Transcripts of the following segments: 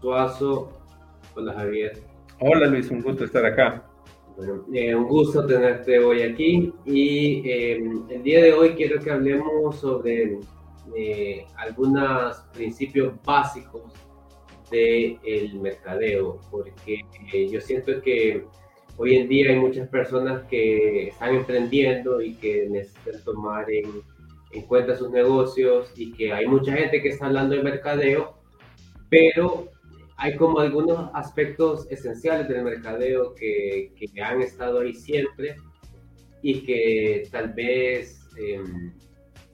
Suazo. Hola Javier. Hola Luis, un gusto estar acá. Bueno, eh, un gusto tenerte hoy aquí y eh, el día de hoy quiero que hablemos sobre eh, algunos principios básicos del el mercadeo, porque yo siento que hoy en día hay muchas personas que están emprendiendo y que necesitan tomar en, en cuenta sus negocios y que hay mucha gente que está hablando de mercadeo, pero hay como algunos aspectos esenciales del mercadeo que, que han estado ahí siempre y que tal vez em,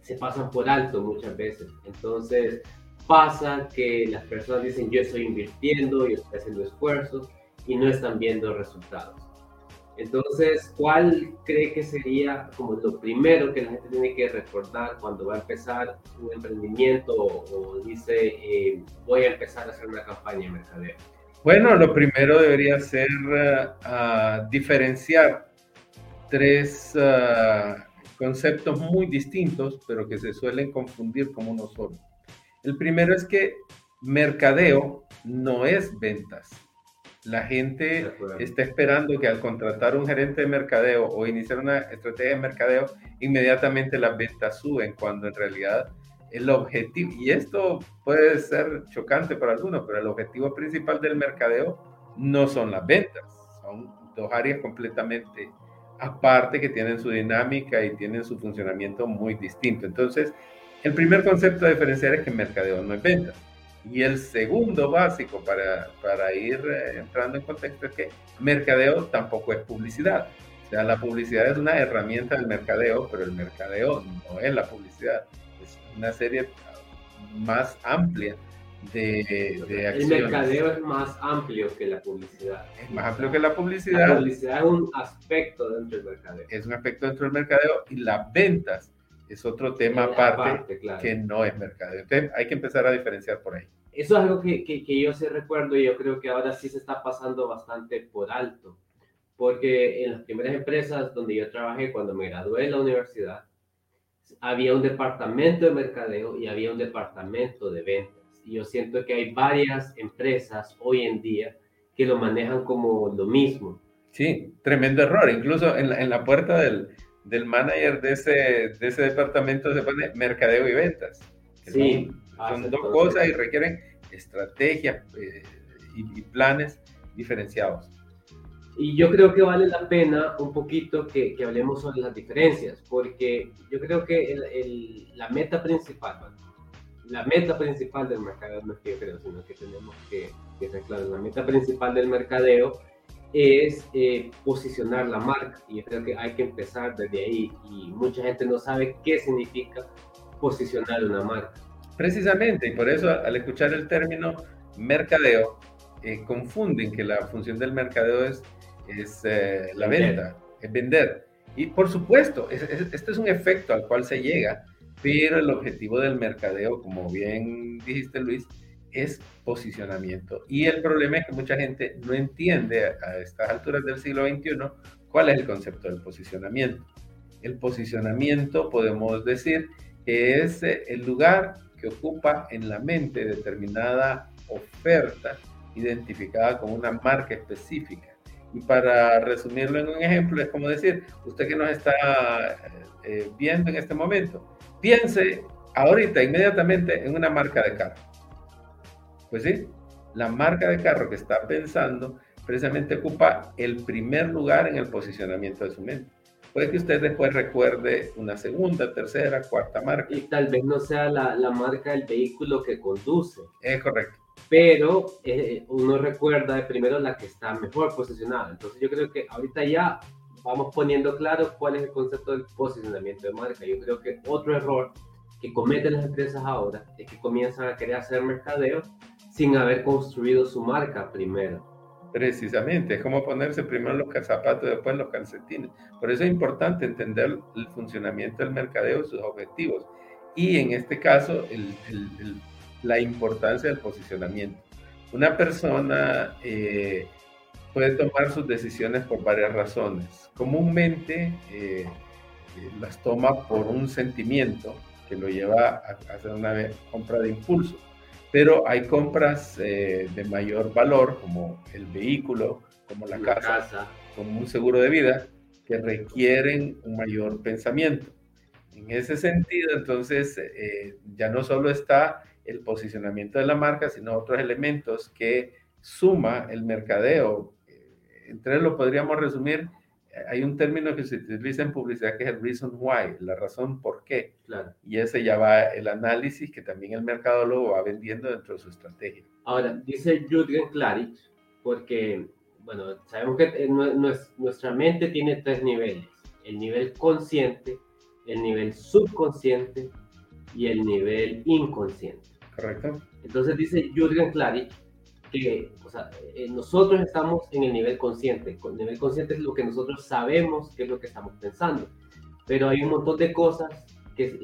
se pasan por alto muchas veces. Entonces pasa que las personas dicen yo estoy invirtiendo, yo estoy haciendo esfuerzos y no están viendo resultados. Entonces, ¿cuál cree que sería como lo primero que la gente tiene que recordar cuando va a empezar un emprendimiento o, dice eh, voy a empezar a hacer una campaña de mercadeo? Bueno, lo primero debería ser uh, diferenciar tres uh, conceptos muy distintos, pero que se suelen confundir como uno solo. El primero es que mercadeo no es ventas. La gente está esperando que al contratar un gerente de mercadeo o iniciar una estrategia de mercadeo, inmediatamente las ventas suben, cuando en realidad el objetivo, y esto puede ser chocante para algunos, pero el objetivo principal del mercadeo no son las ventas, son dos áreas completamente aparte que tienen su dinámica y tienen su funcionamiento muy distinto. Entonces, el primer concepto a diferenciar es que mercadeo no es ventas y el segundo básico para, para ir eh, entrando en contexto es que mercadeo tampoco es publicidad. O sea, la publicidad es una herramienta del mercadeo, pero el mercadeo no es la publicidad. Es una serie más amplia de, de acciones. El mercadeo es más amplio que la publicidad. Es más amplio que la publicidad. La publicidad es un aspecto dentro del mercadeo. Es un aspecto dentro del mercadeo y las ventas es otro tema aparte, que no es mercado. Entonces hay que empezar a diferenciar por ahí. Eso es algo que, que, yo sí recuerdo y yo creo que ahora sí se está pasando bastante por alto. Porque en las primeras empresas donde yo trabajé cuando me gradué de la universidad, había un departamento de mercadeo y había un departamento de ventas. Y yo siento que hay varias empresas hoy en día que lo manejan como lo mismo. Sí, tremendo error. Incluso en la, en la puerta del, del manager de ese, de ese departamento se pone mercadeo y ventas. Sí, son, dos cosas y requieren estrategias eh, y, planes diferenciados. Y yo creo que vale la pena un poquito que, que hablemos sobre las diferencias, porque yo creo que el, la meta principal, la meta principal del mercadeo, no es que yo creo, sino que tenemos que, que ser claros, la meta principal del mercadeo es eh, posicionar la marca. Y yo creo que hay que empezar desde ahí. Y mucha gente no sabe qué significa posicionar una marca. Precisamente, y por eso al escuchar el término mercadeo, eh, confunden que la función del mercadeo es, es eh, la venta, es vender. Y por supuesto, este es un efecto al cual se llega, pero el objetivo del mercadeo, como bien dijiste Luis, es posicionamiento. Y el problema es que mucha gente no entiende a estas alturas del siglo XXI cuál es el concepto del posicionamiento. El posicionamiento, podemos decir, es eh, el lugar que ocupa en la mente determinada oferta identificada con una marca específica. Y para resumirlo en un ejemplo, es como decir, usted que nos está eh, viendo en este momento, piense ahorita, inmediatamente, en una marca de carro pues sí, la marca de carro que está pensando precisamente ocupa el primer lugar en el posicionamiento de su mente. Puede que usted después recuerde una segunda, tercera, cuarta marca. Y tal vez no sea la, la marca del vehículo que conduce. Es correcto. Pero eh, uno recuerda de primero la que está mejor posicionada. Entonces yo creo que ahorita ya vamos poniendo claro cuál es el concepto del posicionamiento de marca. Yo creo que otro error que cometen las empresas ahora es que comienzan a querer hacer mercadeo sin haber construido su marca primero. Precisamente, es como ponerse primero los zapatos y después los calcetines. Por eso es importante entender el funcionamiento del mercadeo, sus objetivos y en este caso la importancia del posicionamiento. Una persona eh, puede tomar sus decisiones por varias razones. Comúnmente eh, eh, las toma por un sentimiento que lo lleva a hacer una compra de impulso pero hay compras eh, de mayor valor, como el vehículo, como la, casa, como un seguro de vida, que requieren un mayor pensamiento. En ese sentido, entonces, eh, ya no solo está el posicionamiento de la marca, sino otros elementos que suma el mercadeo. Entre lo podríamos resumir, hay un término que se utiliza en publicidad que es el reason why, la razón por qué. Claro. Y ese ya va el análisis que también el mercadólogo va vendiendo dentro de su estrategia. Ahora, dice Jürgen Klarich, porque, bueno, sabemos que nuestra mente tiene tres niveles. El nivel consciente, el nivel subconsciente y el nivel inconsciente. Correcto. Entonces dice Jürgen Klarich o sea, eh, nosotros estamos en el nivel consciente. El nivel consciente es lo que nosotros sabemos que es lo que estamos pensando. Pero hay un montón de cosas que es,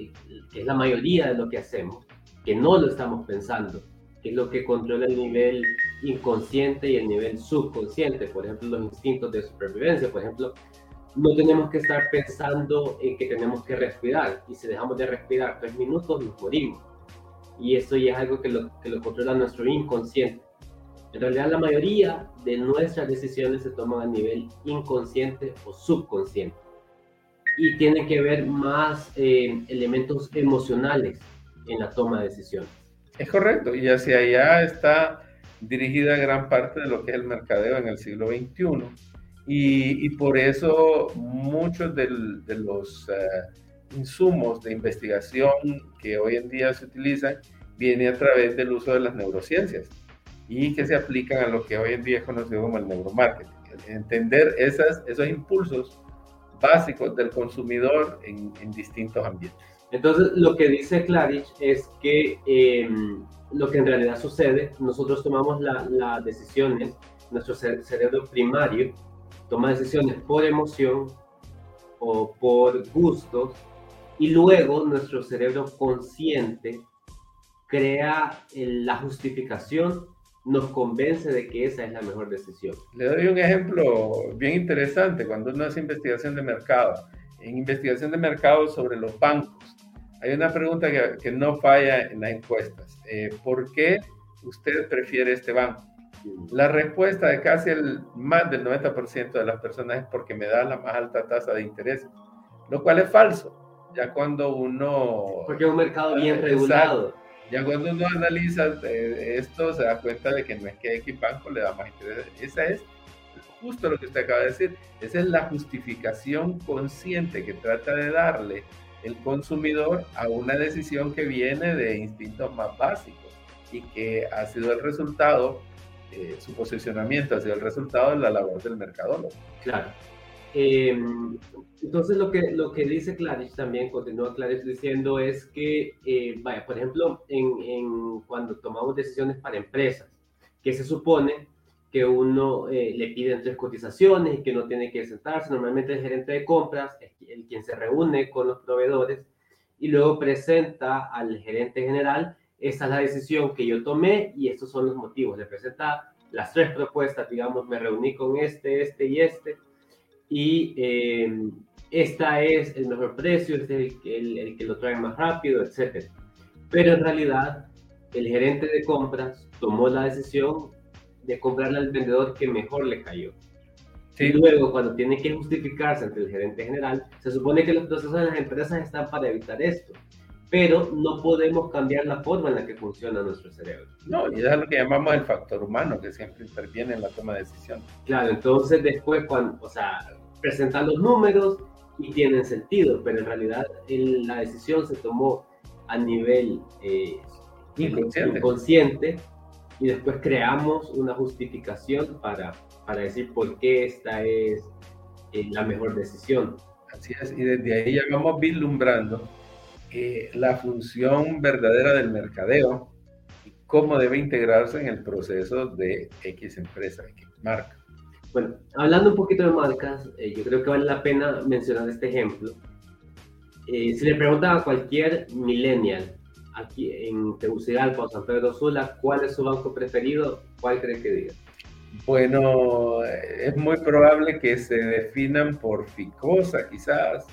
que es la mayoría de lo que hacemos, que no lo estamos pensando, que es lo que controla el nivel inconsciente y el nivel subconsciente. Por ejemplo, los instintos de supervivencia. Por ejemplo, no tenemos que estar pensando en que tenemos que respirar. Y si dejamos de respirar tres minutos, nos morimos. Y eso ya es algo que lo, que lo controla nuestro inconsciente. En realidad la mayoría de nuestras decisiones se toman a nivel inconsciente o subconsciente y tienen que ver más eh, elementos emocionales en la toma de decisiones. Es correcto, y hacia allá está dirigida gran parte de lo que es el mercadeo en el siglo XXI. Y, por eso muchos de los eh, insumos de investigación que hoy en día se utilizan viene a través del uso de las neurociencias y que se aplican a lo que hoy en día es conocido como el neuromarketing. Entender esas, esos impulsos básicos del consumidor en, en distintos ambientes. Entonces, lo que dice Klarich es que em, lo que en realidad sucede, nosotros tomamos las la decisiones, nuestro cerebro primario toma decisiones por emoción o por gustos, y luego nuestro cerebro consciente crea la justificación nos convence de que esa es la mejor decisión. Le doy un ejemplo bien interesante cuando uno hace investigación de mercado. En investigación de mercado sobre los bancos, hay una pregunta que, no falla en las encuestas. Eh, ¿Por qué usted prefiere este banco? La respuesta de casi el más del 90% de las personas es porque me da la más alta tasa de interés, lo cual es falso. Ya cuando uno... Porque es un mercado bien regulado. Ya cuando uno analiza eh, esto, se da cuenta de que no es que X banco le da más interés. Esa es justo lo que usted acaba de decir. Esa es la justificación consciente que trata de darle el consumidor a una decisión que viene de instintos más básicos y que ha sido el resultado, eh, su posicionamiento ha sido el resultado de la labor del mercadólogo. Claro. Eh, entonces lo que, lo que dice Clarice también, continúa Clarice diciendo es que, eh, vaya, por ejemplo, en, en, cuando tomamos decisiones para empresas, que se supone que uno eh, le piden tres cotizaciones y que no tiene que sentarse, normalmente el gerente de compras es el quien se reúne con los proveedores y luego presenta al gerente general, esta es la decisión que yo tomé y estos son los motivos, le presenta las tres propuestas, digamos, me reuní con este, este y este, y eh, esta es el mejor precio, este es el, el, que lo trae más rápido, etc. Pero en realidad, el gerente de compras tomó la decisión de comprarle al vendedor que mejor le cayó. Y luego, cuando tiene que justificarse ante el gerente general, se supone que los procesos de las empresas están para evitar esto. Pero no podemos cambiar la forma en la que funciona nuestro cerebro. No, y eso es lo que llamamos el factor humano, que siempre interviene en la toma de decisiones. Claro, entonces después, cuando, o sea, presentan los números y tienen sentido, pero en realidad la decisión se tomó a nivel eh, inconsciente. y después creamos una justificación para, para decir por qué esta es eh, la mejor decisión. Así es, y desde ahí ya vamos vislumbrando eh, la función verdadera del mercadeo y cómo debe integrarse en el proceso de X empresa, X marca. Bueno, hablando un poquito de marcas, eh, yo creo que vale la pena mencionar este ejemplo. Eh, si le preguntan a cualquier millennial aquí en Tegucigalpa o San Pedro Sula cuál es su banco preferido, ¿cuál cree que diga? Bueno, es muy probable que se definan por Ficosa quizás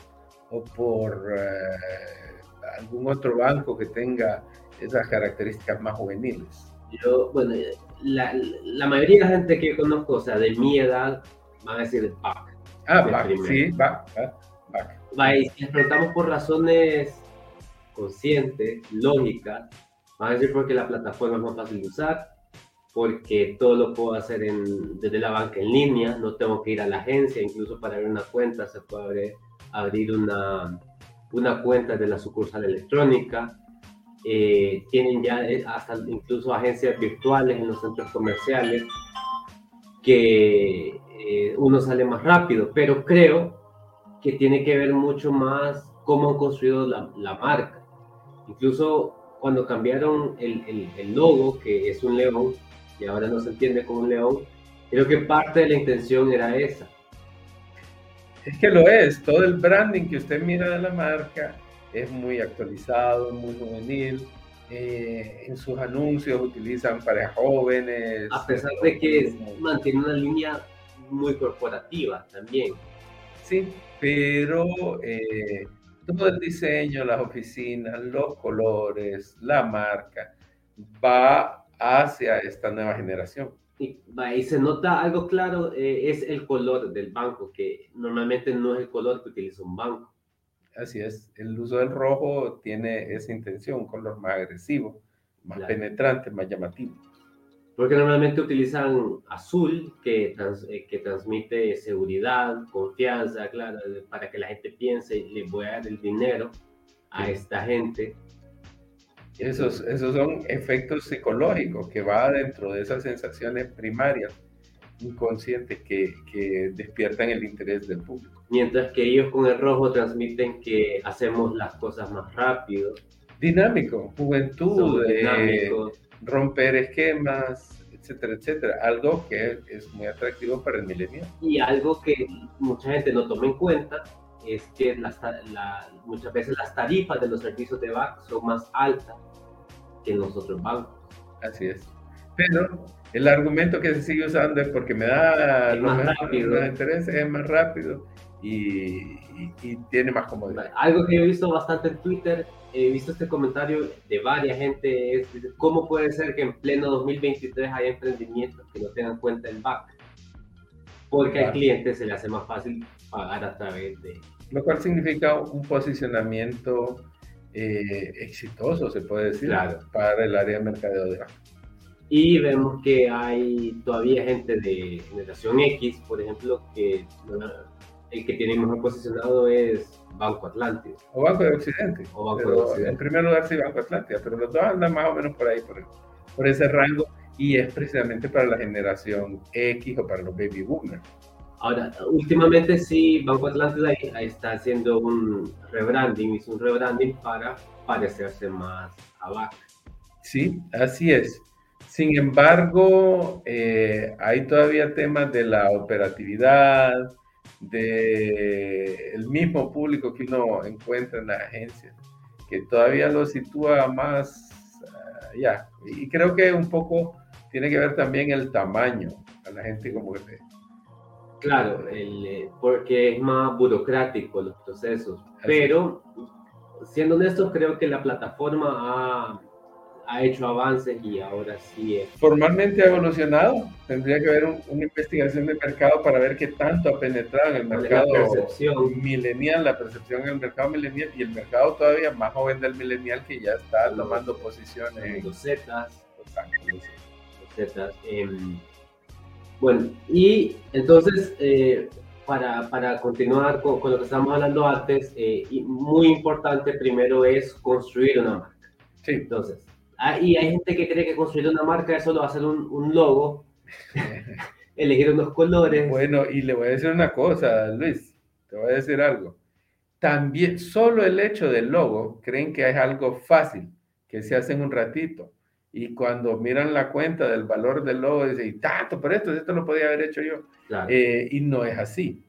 o por eh, algún otro banco que tenga esas características más juveniles. Yo, bueno, la, la, mayoría de la gente que conozco, o sea, de mi edad, van a decir back. Ah, back, sí, back, back, back. y si les preguntamos por razones conscientes, lógicas, van a decir porque la plataforma es más fácil de usar, porque todo lo puedo hacer en, desde la banca en línea, no tengo que ir a la agencia, incluso para abrir una cuenta se puede abrir, abrir una, una cuenta de la sucursal electrónica. Eh, tienen ya eh, hasta incluso agencias virtuales en los centros comerciales que eh, uno sale más rápido, pero creo que tiene que ver mucho más cómo han construido la, la marca. Incluso cuando cambiaron el, el, el, logo, que es un león, y ahora no se entiende como un león, creo que parte de la intención era esa. Es que lo es, todo el branding que usted mira de la marca es muy actualizado, muy juvenil. Eh, en sus anuncios utilizan para jóvenes. A pesar de que mantiene una línea muy corporativa también. Sí, pero eh, todo el diseño, las oficinas, los colores, la marca, va hacia esta nueva generación. Y, y se nota algo claro, eh, es el color del banco, que normalmente no es el color que utiliza un banco. Así es, el uso del rojo tiene esa intención, un color más agresivo, más penetrante, más llamativo. Porque normalmente utilizan azul, que, eh, que transmite seguridad, confianza, claro, para que la gente piense, le voy a dar el dinero a esta gente. Esos, esos son efectos psicológicos que va dentro de esas sensaciones primarias inconscientes que, que despiertan el interés del público. Mientras que ellos con el rojo transmiten que hacemos las cosas más rápido. Dinámico, juventud, eh, romper esquemas, etcétera, etcétera. Algo que es muy atractivo para el millennial. Y algo que mucha gente no toma en cuenta es que las, muchas veces las tarifas de los servicios de banco son más altas que en los otros bancos. Así es. Pero el argumento que se sigue usando es porque me da es más rápido. interés, es más rápido y, tiene más comodidad. Algo que he visto bastante en Twitter, he visto este comentario de varias gente, es cómo puede ser que en pleno 2023 haya emprendimientos que no tengan cuenta el back. Porque al cliente se le hace más fácil pagar a través de... Lo cual significa un posicionamiento eh, exitoso, se puede decir, para el área de mercadeo de y vemos que hay todavía gente de generación X, por ejemplo, que el que tiene mejor posicionado es Banco Atlántico. O Banco de Occidente. O Banco de Occidente. En primer lugar sí Banco Atlántico, pero los dos andan más o menos por ahí, por, por ese rango, y es precisamente para la generación X o para los baby boomers. Ahora, últimamente sí, Banco Atlántico está haciendo un rebranding, hizo un rebranding para parecerse más a BAC. Sí, así es. Sin embargo, eh, hay todavía temas de la operatividad, del mismo público que uno encuentra en las agencias, que todavía lo sitúa más allá. Ah, y creo que un poco tiene que ver también el tamaño, a la gente como que... Claro, eh, porque es más burocrático los procesos, pero siendo honestos, creo que la plataforma ha ha hecho avances y ahora sí es. Formalmente ha evolucionado. Tendría que haber una investigación de mercado para ver qué tanto ha penetrado en el mercado percepción. milenial, la percepción en el mercado milenial y el mercado todavía más joven del milenial que ya está tomando posiciones. Los Zetas. Los Zetas. Em, bueno, y entonces, eh, para, para, continuar con, con, lo que estábamos hablando antes, eh, muy importante primero es construir una marca. Sí. Entonces, Ah, y hay gente que cree que construir una marca es solo hacer un, un logo, elegir unos colores. Bueno, y le voy a decir una cosa, Luis, te voy a decir algo. También, solo el hecho del logo, creen que es algo fácil, que se hace en un ratito. Y cuando miran la cuenta del valor del logo, dicen, tanto, pero esto, esto lo podía haber hecho yo. Eh, y no es así.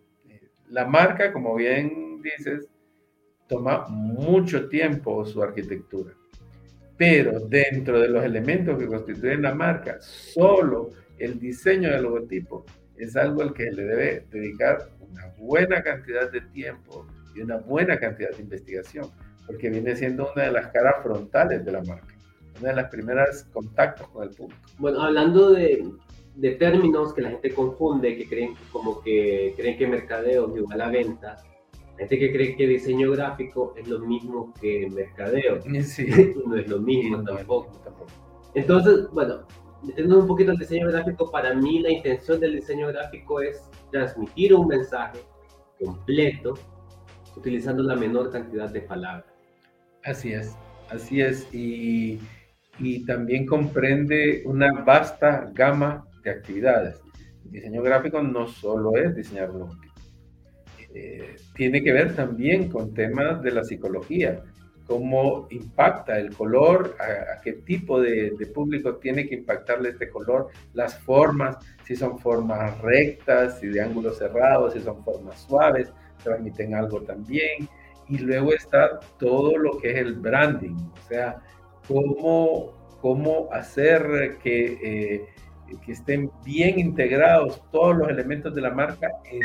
La marca, como bien dices, toma mucho tiempo su arquitectura. Pero dentro de los elementos que constituyen la marca, solo el diseño del logotipo es algo al que le debe dedicar una buena cantidad de tiempo y una buena cantidad de investigación, porque viene siendo una de las caras frontales de la marca. una de las primeras contactos con el público. Bueno, hablando de, de términos que la gente confunde, que creen como que creen que mercadeo es igual a ventas, gente que cree que diseño gráfico es lo mismo que mercadeo. Sí. no es lo mismo tampoco. tampoco. Entonces, bueno, entendiendo un poquito el diseño gráfico, para mí la intención del diseño gráfico es transmitir un mensaje completo utilizando la menor cantidad de palabras. Así es, así es. Y, y también comprende una vasta gama de actividades. El diseño gráfico no solo es diseñar logotipo. Eh, tiene que ver también con temas de la psicología, cómo impacta el color, a, qué tipo de, público tiene que impactarle este color, las formas, si son formas rectas, si de ángulos cerrados, si son formas suaves, transmiten algo también. Y luego está todo lo que es el branding, o sea, cómo, cómo hacer que, eh, que estén bien integrados todos los elementos de la marca en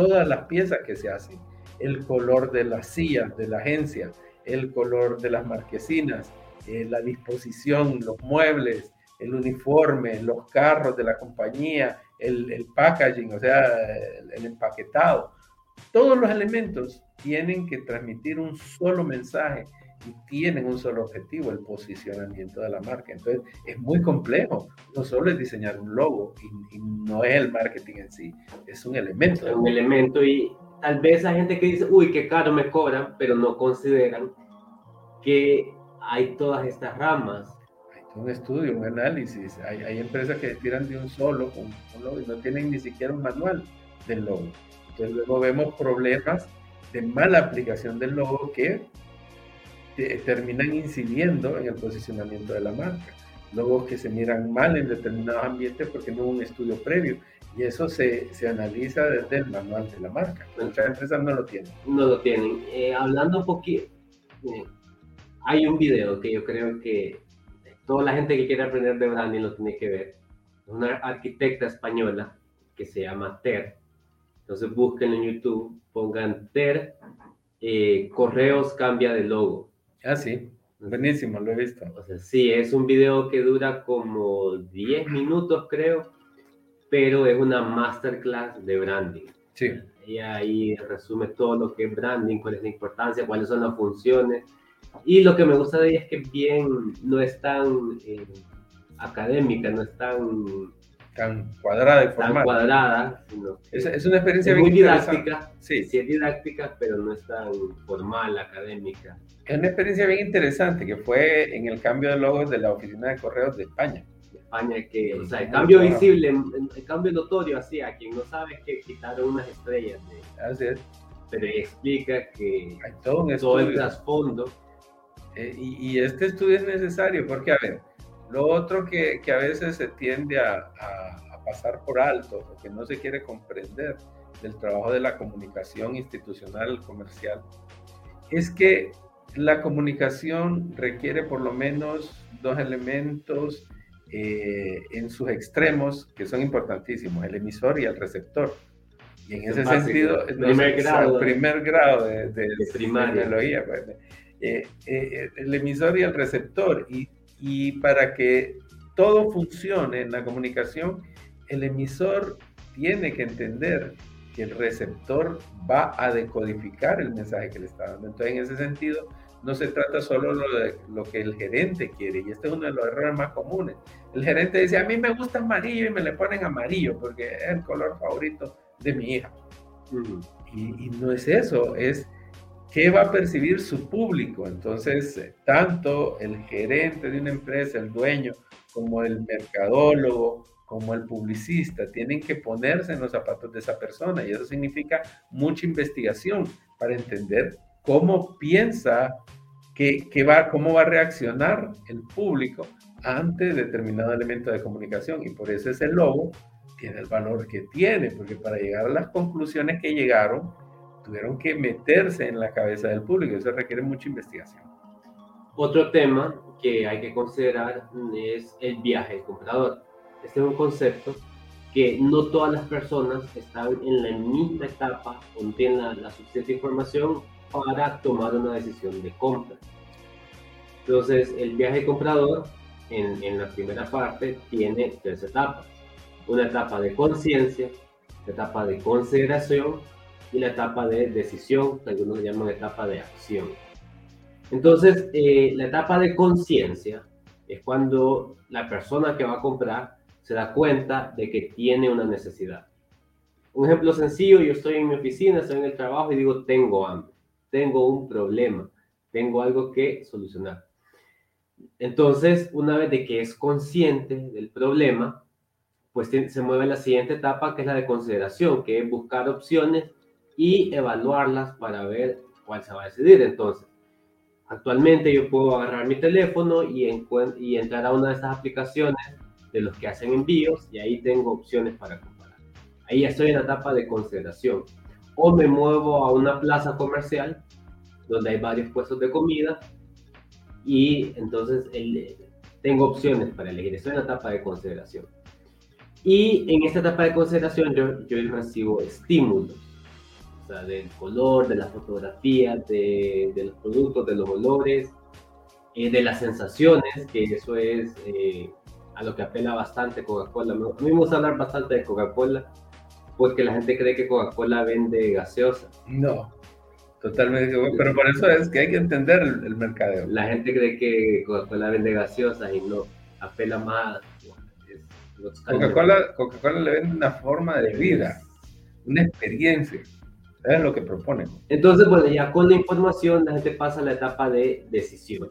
todas las piezas que se hacen. El color de las sillas de la agencia, el color de las marquesinas, eh, la disposición, los muebles, el uniforme, los carros de la compañía, el, packaging, o sea, el, empaquetado. Todos los elementos tienen que transmitir un solo mensaje y tienen un solo objetivo, el posicionamiento de la marca. Entonces, es muy complejo. No solo es diseñar un logo y, no es el marketing en sí, es un elemento. Es un elemento y tal vez hay gente que dice, uy, qué caro me cobran, pero no consideran que hay todas estas ramas. Hay un estudio, un análisis. Hay, hay empresas que tiran de un solo un, logo y no tienen ni siquiera un manual del logo. Entonces luego vemos problemas de mala aplicación del logo que terminan incidiendo en el posicionamiento de la marca. Logos que se miran mal en determinados ambientes porque no hubo un estudio previo. Y eso se, se, analiza desde el manual de la marca. Muchas empresas no lo tienen. No lo tienen. Eh, hablando un poquito, eh, hay un video que yo creo que toda la gente que quiere aprender de branding lo tiene que ver. Una arquitecta española que se llama Ter. Entonces busquen en YouTube, pongan Ter, eh, correos cambia de logo. Ah, sí. Buenísimo, lo he visto. O sea, sí, es un video que dura como 10 minutos, creo pero es una masterclass de branding. Sí. Y ahí resume todo lo que es branding, cuál es la importancia, cuáles son las funciones. Y lo que me gusta de ella es que bien, no es tan eh, académica, no es tan tan cuadrada y formal. Tan cuadrada, es, es, una experiencia muy didáctica. Sí. sí, es didáctica, pero no es tan formal, académica. Es una experiencia bien interesante que fue en el cambio de logos de la Oficina de Correos de España. España que, o sea, el cambio visible, el cambio notorio, así, a quien no sabe es que quitaron unas estrellas. De, así es. Pero explica que Hay todo, un todo el trasfondo. Eh, y, y, este estudio es necesario porque, a ver, lo otro que, que a veces se tiende a, a, a, pasar por alto o que no se quiere comprender del trabajo de la comunicación institucional, comercial, es que la comunicación requiere por lo menos dos elementos eh, en sus extremos, que son importantísimos, el emisor y el receptor. Y en ese sentido, el primer, grado, el primer grado de, de, de pues, eh, eh, el emisor y el receptor. Y, y para que todo funcione en la comunicación, el emisor tiene que entender que el receptor va a decodificar el mensaje que le está dando. Entonces, en ese sentido, no se trata solo de lo que el gerente quiere, y este es uno de los errores más comunes. El gerente dice, a mí me gusta amarillo y me le ponen amarillo porque es el color favorito de mi hija. y, y, no es eso, es qué va a percibir su público. Entonces, eh, tanto el gerente de una empresa, el dueño, como el mercadólogo, como el publicista, tienen que ponerse en los zapatos de esa persona y eso significa mucha investigación para entender cómo piensa que, va, cómo va a reaccionar el público ante determinado elemento de comunicación. Y por eso ese logo tiene el valor que tiene, porque para llegar a las conclusiones que llegaron, tuvieron que meterse en la cabeza del público. Eso requiere mucha investigación. Otro tema que hay que considerar es el viaje del comprador. Este es un concepto que no todas las personas están en la misma etapa o tienen la suficiente información para tomar una decisión de compra. Entonces, el viaje comprador en, en la primera parte tiene tres etapas. Una etapa de conciencia, la etapa de consideración y la etapa de decisión, que algunos llaman etapa de acción. Entonces, eh, la etapa de conciencia es cuando la persona que va a comprar se da cuenta de que tiene una necesidad. Un ejemplo sencillo, yo estoy en mi oficina, estoy en el trabajo y digo, tengo hambre, tengo un problema, tengo algo que solucionar. Entonces, una vez de que es consciente del problema, pues se mueve a la siguiente etapa, que es la de consideración, que es buscar opciones y evaluarlas para ver cuál se va a decidir. Entonces, actualmente yo puedo agarrar mi teléfono y, y entrar a una de estas aplicaciones de los que hacen envíos y ahí tengo opciones para comparar. Ahí ya estoy en la etapa de consideración. O me muevo a una plaza comercial donde hay varios puestos de comida y entonces el, tengo opciones para elegir. Estoy en la etapa de consideración. Y en esta etapa de consideración yo, yo recibo estímulos del color, de las fotografías, de, de los productos, de los olores, eh, de las sensaciones, que eso es eh, a lo que apela bastante Coca-Cola. A mí me gusta hablar bastante de Coca-Cola, porque la gente cree que Coca-Cola vende gaseosa. No, totalmente, pero por eso es que hay que entender el, mercadeo. La gente cree que Coca-Cola vende gaseosas y no, apela más. Coca-Cola Coca le vende una forma de vida, una experiencia. Es lo que proponen. Entonces, bueno, ya con la información la gente pasa a la etapa de decisión.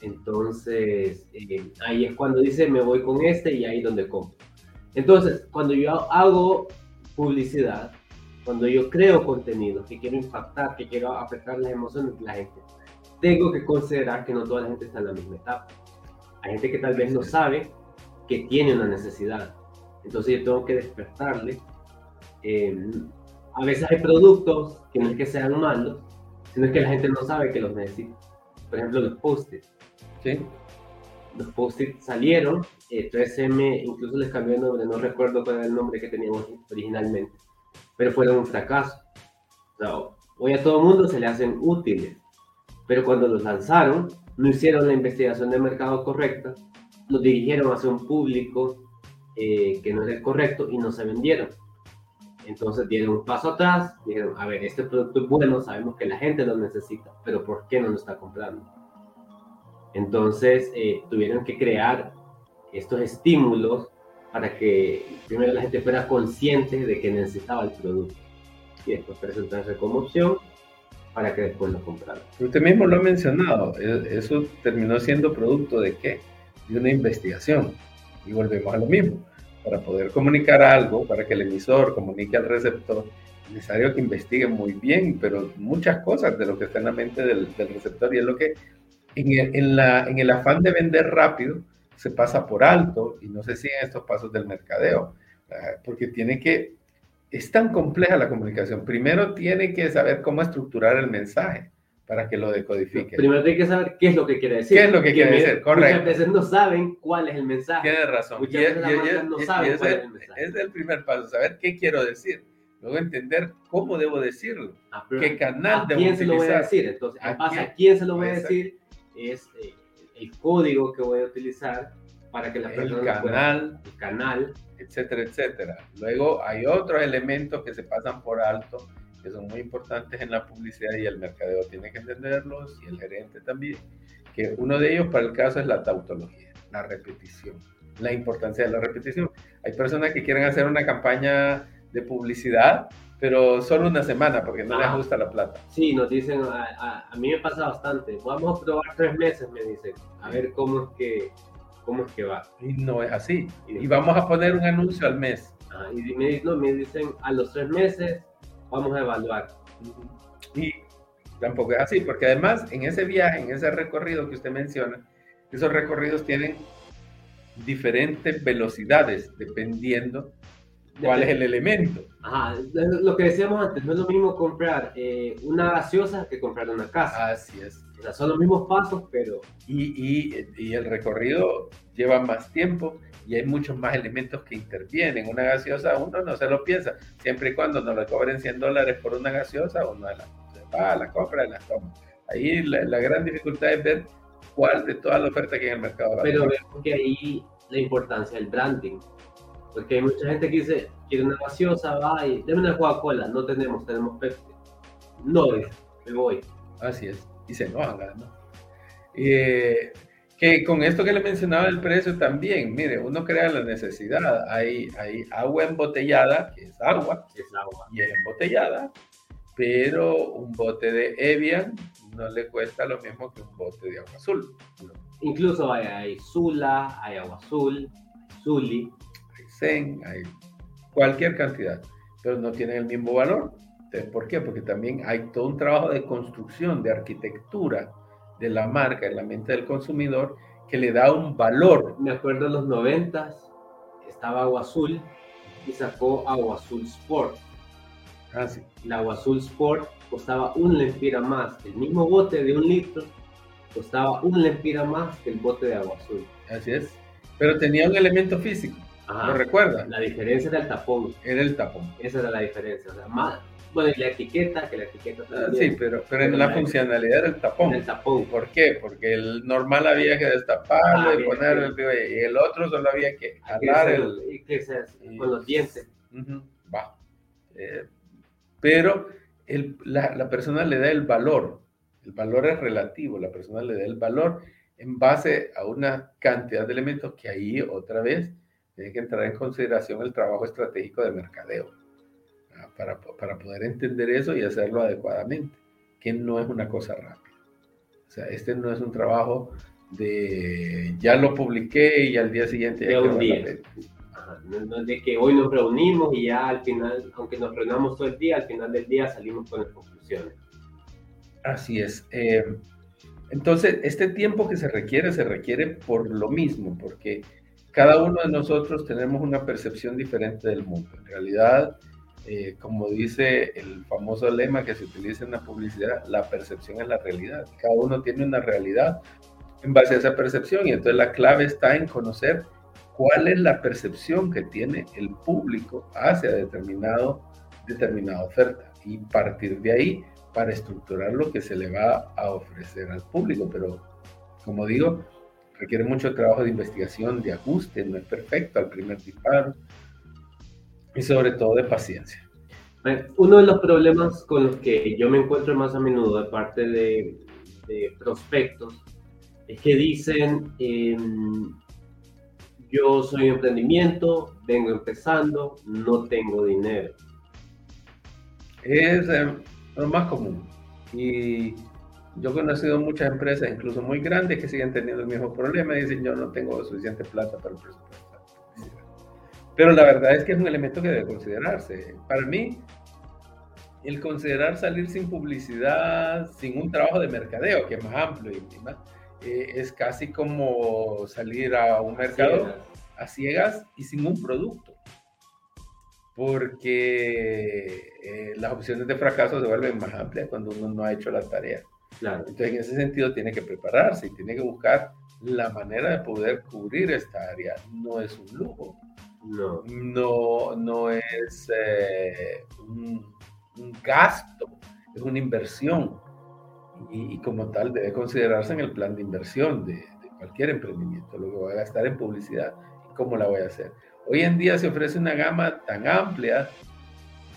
Entonces, eh, ahí es cuando dice, me voy con este y ahí donde compro. Entonces, cuando yo hago publicidad, cuando yo creo contenido, que quiero impactar, que quiero afectar las emociones de la gente, tengo que considerar que no toda la gente está en la misma etapa. Hay gente que tal vez no sabe que tiene una necesidad. Entonces yo tengo que despertarle. Eh, a veces hay productos que no es que sean malos, sino es que la gente no sabe que los necesita. Por ejemplo, los post-its. ¿sí? Los post-its salieron, 3M eh, incluso les cambió el nombre, no recuerdo cuál era el nombre que teníamos originalmente, pero fueron un fracaso. hoy a todo mundo se le hacen útiles, pero cuando los lanzaron, no hicieron la investigación de mercado correcta, los dirigieron hacia un público eh, que no era el correcto y no se vendieron. Entonces dieron un paso atrás, dijeron, a ver, este producto es bueno, sabemos que la gente lo necesita, pero ¿por qué no lo está comprando? Entonces eh, tuvieron que crear estos estímulos para que primero la gente fuera consciente de que necesitaba el producto y después presentarse como opción para que después lo compraran. Usted mismo lo ha mencionado, e, eso terminó siendo producto de qué? De una investigación. Y volvemos a lo mismo para poder comunicar algo, para que el emisor comunique al receptor, es necesario que investigue muy bien, pero muchas cosas de lo que está en la mente del, receptor. Y es lo que en el, en, el afán de vender rápido se pasa por alto y no se siguen estos pasos del mercadeo, porque tiene que, es tan compleja la comunicación, primero tiene que saber cómo estructurar el mensaje para que lo decodifique. Primero hay que saber qué es lo que quiere decir. ¿Qué es lo que quiere decir? Correcto. Muchas veces no saben cuál es el mensaje. Tiene razón. Muchas veces no saben cuál es el mensaje. Es el primer paso, saber qué quiero decir. Luego entender cómo debo decirlo. Ah, qué canal ¿a quién se lo voy a decir? Entonces, ¿a, quién? quién se lo voy a decir? Es eh, el código que voy a utilizar para que la persona el canal, el canal, etcétera, etcétera. Luego hay otros elementos que se pasan por alto que son muy importantes en la publicidad y el mercadeo tiene que entenderlos y el gerente también, que uno de ellos para el caso es la tautología, la repetición, la importancia de la repetición. Hay personas que quieren hacer una campaña de publicidad, pero solo una semana porque no les ah. gusta la plata. Sí, nos dicen, a, a, mí me pasa bastante, vamos a probar tres meses, me dicen, a ver cómo es que, cómo es que va. Y no es así. Y, vamos a poner un anuncio al mes. Ah, y me, no, me dicen, a los tres meses vamos a evaluar. Y tampoco es así, porque además en ese viaje, en ese recorrido que usted menciona, esos recorridos tienen diferentes velocidades dependiendo cuál es el elemento. Ajá, lo que decíamos antes, no es lo mismo comprar eh, una gaseosa que comprar una casa. Así es. O sea, son los mismos pasos, pero... Y, y, y el recorrido lleva más tiempo y hay muchos más elementos que intervienen. Una gaseosa uno no se lo piensa, siempre y cuando no le cobren 100 dólares por una gaseosa, uno la, va, la compra y la toma. Ahí la, gran dificultad es ver cuál de toda la oferta que hay en el mercado. Pero vemos que ahí la importancia del branding. Porque hay mucha gente que dice, quiere una gaseosa, va y deme una Coca-Cola. No tenemos, tenemos Pepsi. No, me voy. Así es. Y se enojan, ¿no? Eh, que con esto que le mencionaba el precio también, mire, uno crea la necesidad. Hay, hay agua embotellada, que es agua, es agua. y es embotellada, pero un bote de Evian no le cuesta lo mismo que un bote de agua azul. Incluso hay, hay Zula, hay agua azul, Zuli. Hay Zen, hay cualquier cantidad, pero no tienen el mismo valor. ¿Por qué? Porque también hay todo un trabajo de construcción, de arquitectura de la marca en la mente del consumidor que le da un valor. Me acuerdo en los noventas, estaba Agua Azul y sacó Agua Azul Sport. Ah, sí. La Agua Azul Sport costaba un lempira más. El mismo bote de un litro costaba un lempira más que el bote de Agua Azul. Así es. Pero tenía un elemento físico. ¿Lo recuerda? La diferencia era el tapón. Era el tapón. Esa era la diferencia. O sea, más, bueno, y la etiqueta, que la etiqueta ah, también. Sí, pero, pero en la, funcionalidad del tapón. El tapón. ¿Por qué? Porque el normal había que destaparlo ah, y poner el y el otro solo había que jalar el... Y que se, con los dientes. va. Eh, pero el, la, la persona le da el valor. El valor es relativo. La persona le da el valor en base a una cantidad de elementos que ahí otra vez tiene que entrar en consideración el trabajo estratégico de mercadeo para, para poder entender eso y hacerlo adecuadamente, que no es una cosa rápida. O sea, este no es un trabajo de ya lo publiqué y al día siguiente ya de un día. no, de que hoy nos reunimos y ya al final, aunque nos reunamos todo el día, al final del día salimos con las conclusiones. Así es. Eh, entonces, este tiempo que se requiere, se requiere por lo mismo, porque cada uno de nosotros tenemos una percepción diferente del mundo. En realidad, eh, como dice el famoso lema que se utiliza en la publicidad, la percepción es la realidad. Cada uno tiene una realidad en base a esa percepción y entonces la clave está en conocer cuál es la percepción que tiene el público hacia determinado, determinada oferta y partir de ahí para estructurar lo que se le va a ofrecer al público. Pero, como digo, requiere mucho trabajo de investigación, de ajuste, no es perfecto al primer disparo y sobre todo de paciencia. Uno de los problemas con los que yo me encuentro más a menudo de parte de, prospectos es que dicen, em, yo soy emprendimiento, vengo empezando, no tengo dinero. Es em, lo más común. Y yo he conocido muchas empresas, incluso muy grandes, que siguen teniendo el mismo problema y dicen, yo no tengo suficiente plata para el presupuesto. Pero la verdad es que es un elemento que debe considerarse. Para mí, el considerar salir sin publicidad, sin un trabajo de mercadeo, que es más amplio y más, eh, es casi como salir a un mercado a ciegas y sin un producto. Porque eh, las opciones de fracaso se vuelven más amplias cuando uno no ha hecho la tarea. Claro. Entonces, en ese sentido, tiene que prepararse y tiene que buscar la manera de poder cubrir esta área. No es un lujo, no, no, no es eh, un, gasto, es una inversión. Y, como tal debe considerarse en el plan de inversión de, cualquier emprendimiento, lo que voy a gastar en publicidad y cómo la voy a hacer. Hoy en día se ofrece una gama tan amplia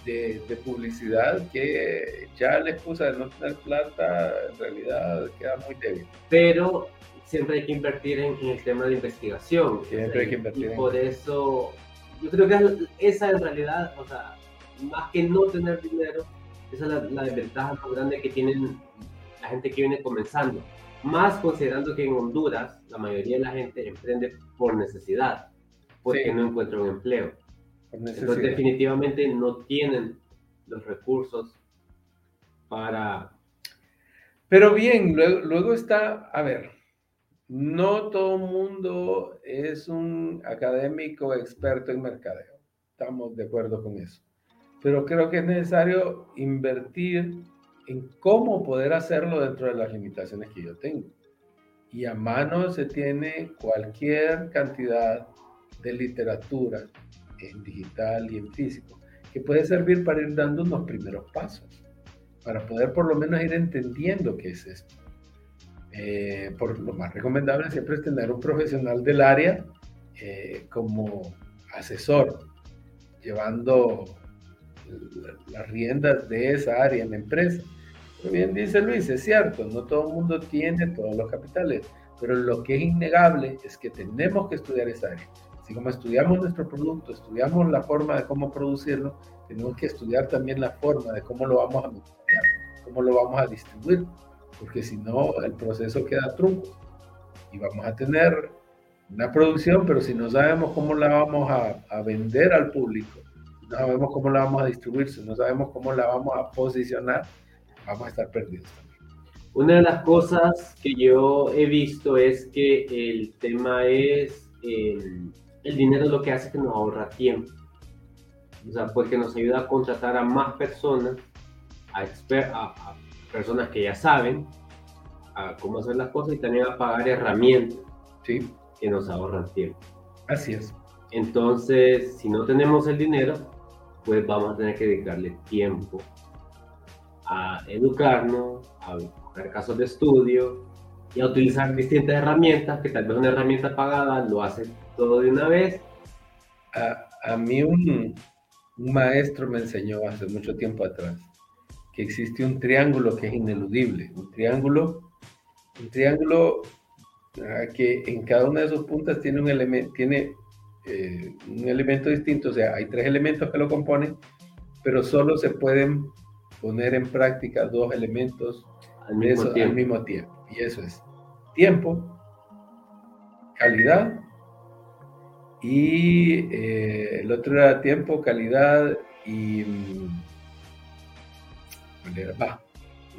de, publicidad que ya la excusa de no tener plata en realidad queda muy débil. Pero siempre hay que invertir en, el tema de investigación. Siempre hay que invertir. Y por eso, yo creo que esa en realidad, o sea, más que no tener dinero, esa es la, desventaja más grande que tienen la gente que viene comenzando. Más considerando que en Honduras la mayoría de la gente emprende por necesidad, porque no encuentra un empleo. Entonces definitivamente no tienen los recursos para... Pero bien, luego, luego está, a ver, no todo mundo es un académico experto en mercadeo. Estamos de acuerdo con eso. Pero creo que es necesario invertir en cómo poder hacerlo dentro de las limitaciones que yo tengo. Y a mano se tiene cualquier cantidad de literatura en digital y en físico que puede servir para ir dando unos primeros pasos. para poder por lo menos ir entendiendo qué es esto. Eh, por lo más recomendable siempre es tener un profesional del área eh, como asesor, llevando las riendas de esa área en la empresa. Pero bien dice Luis, es cierto, no todo el mundo tiene todos los capitales, pero lo que es innegable es que tenemos que estudiar esa área. Así como estudiamos nuestro producto, estudiamos la forma de cómo producirlo, tenemos que estudiar también la forma de cómo lo vamos a cómo lo vamos a distribuir, porque si no, el proceso queda trunco y vamos a tener una producción, pero si no sabemos cómo la vamos a, a vender al público, no sabemos cómo la vamos a distribuir, si no sabemos cómo la vamos a posicionar, vamos a estar perdidos también. Una de las cosas que yo he visto es que el tema es el, el dinero lo que hace que nos ahorra tiempo. O sea, porque nos ayuda a contratar a más personas, a, a, a personas que ya saben a cómo hacer las cosas y también a pagar herramientas ¿Sí? que nos ahorran tiempo. Así es. Entonces, si no tenemos el dinero, pues vamos a tener que dedicarle tiempo a educarnos, a buscar casos de estudio y a utilizar distintas herramientas que tal vez una herramienta pagada lo hace todo de una vez. A, a mí un, un maestro me enseñó hace mucho tiempo atrás que existe un triángulo que es ineludible, un triángulo, un triángulo uh, que en cada una de sus puntas tiene un elemento, tiene eh, un elemento distinto, o sea, hay tres elementos que lo componen, pero solo se pueden poner en práctica dos elementos Al mismo eso, tiempo. al mismo tiempo, y eso es tiempo, calidad, y eh, el otro era tiempo, calidad y mm, va,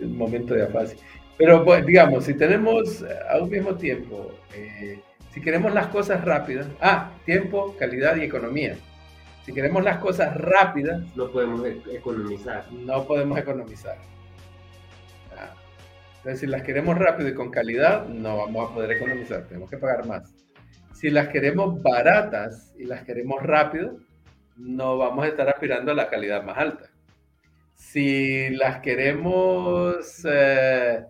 un momento de afasia. Pero digamos, si tenemos a un mismo tiempo, eh, si queremos las cosas rápidas, ah, tiempo, calidad y economía. Si queremos las cosas rápidas, No podemos e- economizar. no podemos economizar. Ah, Entonces, si las queremos rápido y con calidad, no vamos a poder economizar, tenemos que pagar más. Si las queremos baratas y las queremos rápido, no vamos a estar aspirando a la calidad más alta. Si las queremos eh,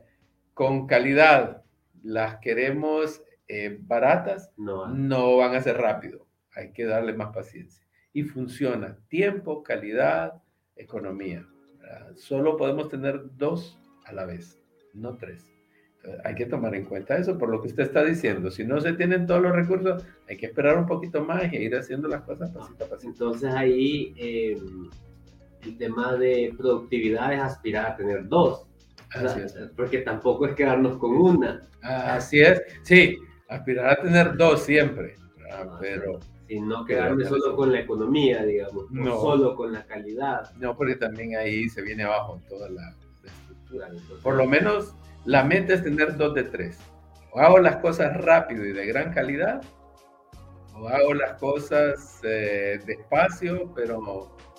con calidad, las queremos eh, baratas, No, no van a ser rápido. Hay que darle más paciencia. Y funciona. Tiempo, calidad, economía. ¿verdad? Solo podemos tener dos a la vez, no tres. Entonces, hay que tomar en cuenta eso por lo que usted está diciendo. Si no se tienen todos los recursos, hay que esperar un poquito más y ir haciendo las cosas pasito a pasito. Entonces ahí eh, el tema de productividad es aspirar a tener dos. O sea, Así es. Porque tampoco es quedarnos con una. Así es. Sí, aspirar a tener dos siempre. ¿verdad? Pero Si no quedarme Pero- solo con la economía, digamos, no No. solo con la calidad. no, porque también ahí se viene abajo toda la, la estructura. Entonces, Por lo menos la meta es tener dos de tres. O hago las cosas rápido y de gran calidad, o hago las cosas eh, despacio, pero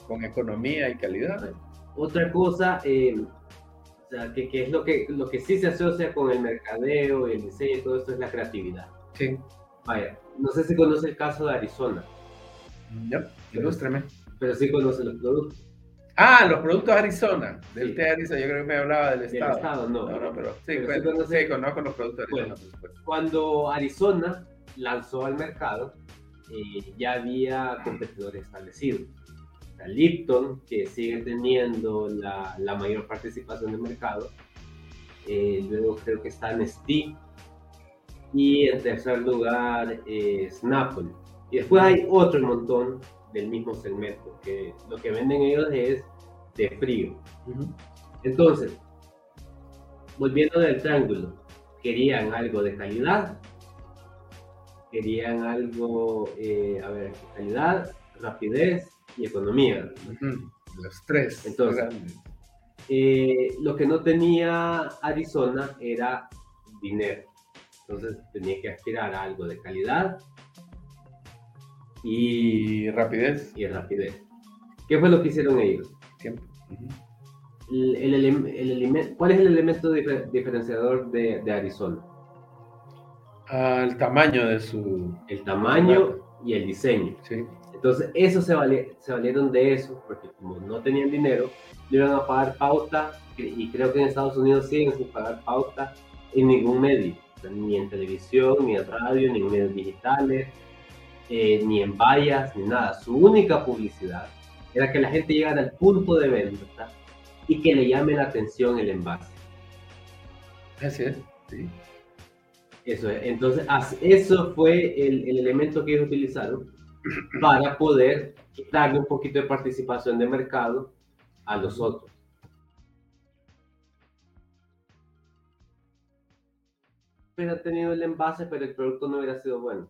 con economía y calidad. Otra cosa, eh, o sea, que, que es lo que, lo que sí se asocia con el mercadeo y el diseño y todo esto es la creatividad. Sí. Vaya, no sé si conoce el caso de Arizona, Ya, ilústrame. pero sí conoce los productos Ah, los productos Arizona, del Sí. té Arizona. Yo creo que me hablaba del del estado. estado, no. No, no, pero sí, Pero sí conoce- sí, conozco los productos Arizona, Bueno. Cuando Arizona lanzó al mercado, eh, ya había competidores establecidos. Sea, Lipton, que sigue teniendo la, la mayor participación del mercado. Eh, luego creo que está Nestlé. Y en tercer lugar, eh, Snapple. Y después hay otro montón del mismo segmento, que lo que venden ellos es de frío. Entonces, volviendo del triángulo, querían algo de calidad, querían algo, eh, a ver, calidad, rapidez y economía. Los tres. Entonces. Eh, lo que no tenía Arizona era dinero. Entonces tenía que aspirar a algo de calidad y, Y rapidez, y rapidez. ¿Qué fue lo que hicieron ellos? tiempo. El- el el ¿Cuál es el elemento difer- diferenciador de, de Arizona? Al tamaño de su. El tamaño y el diseño. Sí. Entonces, eso se, se valieron de eso, porque como no tenían dinero, le iban a pagar pauta, y creo que en Estados Unidos siguen sin pagar pauta en ningún medio, ni en televisión, ni en radio, ni en medios digitales, eh, ni en vallas, ni nada. Su única publicidad era que la gente llegara al punto de venta y que le llame la atención el envase. Así es, sí. Eso es. Entonces, eso fue el, el elemento que ellos utilizaron para poder darle un poquito de participación de mercado a los otros. Hubiera tenido el envase, pero el producto no hubiera sido bueno.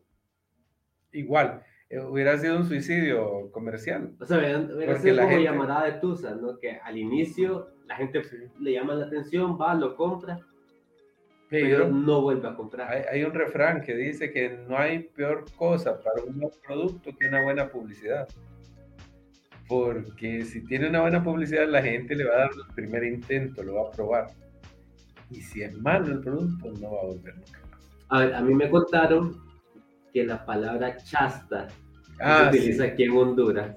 Igual, eh, hubiera sido un suicidio comercial. O sea, hubiera, sido como llamada de Tusa, ¿no? Que al inicio la gente le llama la atención, va, lo compra, pero, no vuelve a comprar. Hay, un refrán que dice que no hay peor cosa para un buen producto que una buena publicidad. Porque si tiene una buena publicidad, la gente le va a dar el primer intento, lo va a probar. Y si es malo el producto, no va a volver nunca más. A, ver, a mí me contaron que la palabra chasta ah, se utiliza aquí en Honduras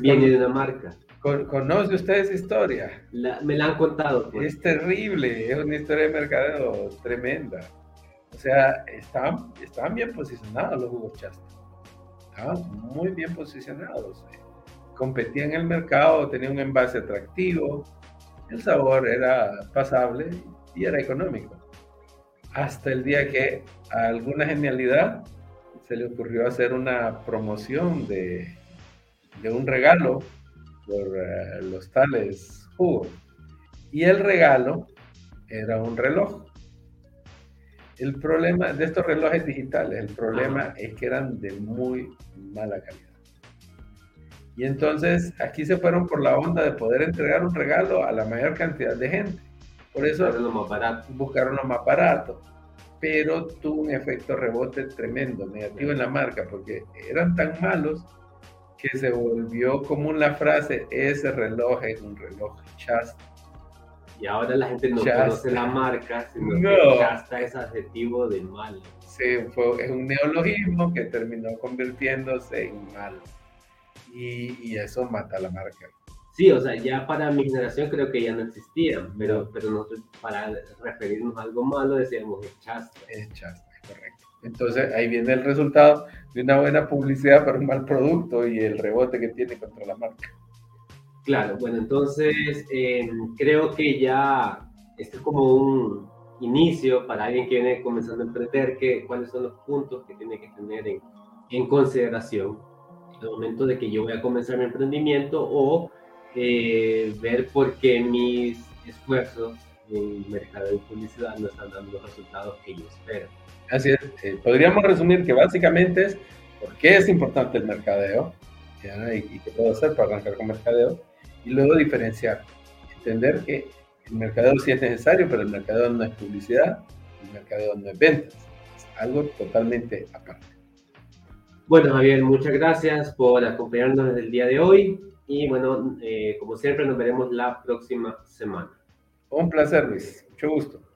viene de una marca. ¿Conoce usted esa historia? me la han contado. Pues. Es terrible, es una historia de mercadeo tremenda. O sea, estaban, estaban bien posicionados los jugos Chasta. Estaban muy bien posicionados. Competían en el mercado, tenían un envase atractivo, el sabor era pasable y era económico. Hasta el día que a alguna genialidad se le ocurrió hacer una promoción de, de un regalo por eh, los tales jugos. Y el regalo era un reloj. El problema de estos relojes digitales, el problema es que eran de muy mala calidad. Y entonces aquí se fueron por la onda de poder entregar un regalo a la mayor cantidad de gente. Por eso buscaron lo más barato. Pero tuvo un efecto rebote tremendo, negativo en la marca, porque eran tan malos que se volvió común la frase, ese reloj es un reloj Chasta. Y ahora la gente no conoce la marca, sino que Chasta es adjetivo de mal. Sí, es un neologismo que terminó convirtiéndose en malo. Y, eso mata la marca. Sí, o sea, ya para mi generación creo que ya no existían, pero, pero nosotros para referirnos a algo malo decíamos es Chasta. Es Chasta, correcto. Entonces ahí viene el resultado de una buena publicidad para un mal producto y el rebote que tiene contra la marca. Claro, bueno, entonces eh, creo que ya este es como un inicio para alguien que viene comenzando a emprender, que, cuáles son los puntos que tiene que tener en, en consideración el momento de que yo voy a comenzar mi emprendimiento o eh, ver por qué mis esfuerzos en mercado de publicidad no están dando los resultados que yo espero. Así es. Eh, podríamos resumir que básicamente es por qué es importante el mercadeo y, qué puedo hacer para arrancar con mercadeo y luego diferenciar. Entender que el mercadeo sí es necesario, pero el mercadeo no es publicidad, el mercadeo no es ventas. Es algo totalmente aparte. Bueno, Javier, muchas gracias por acompañarnos desde el día de hoy. Y bueno, eh, como siempre, nos veremos la próxima semana. Un placer, Luis. Mucho gusto.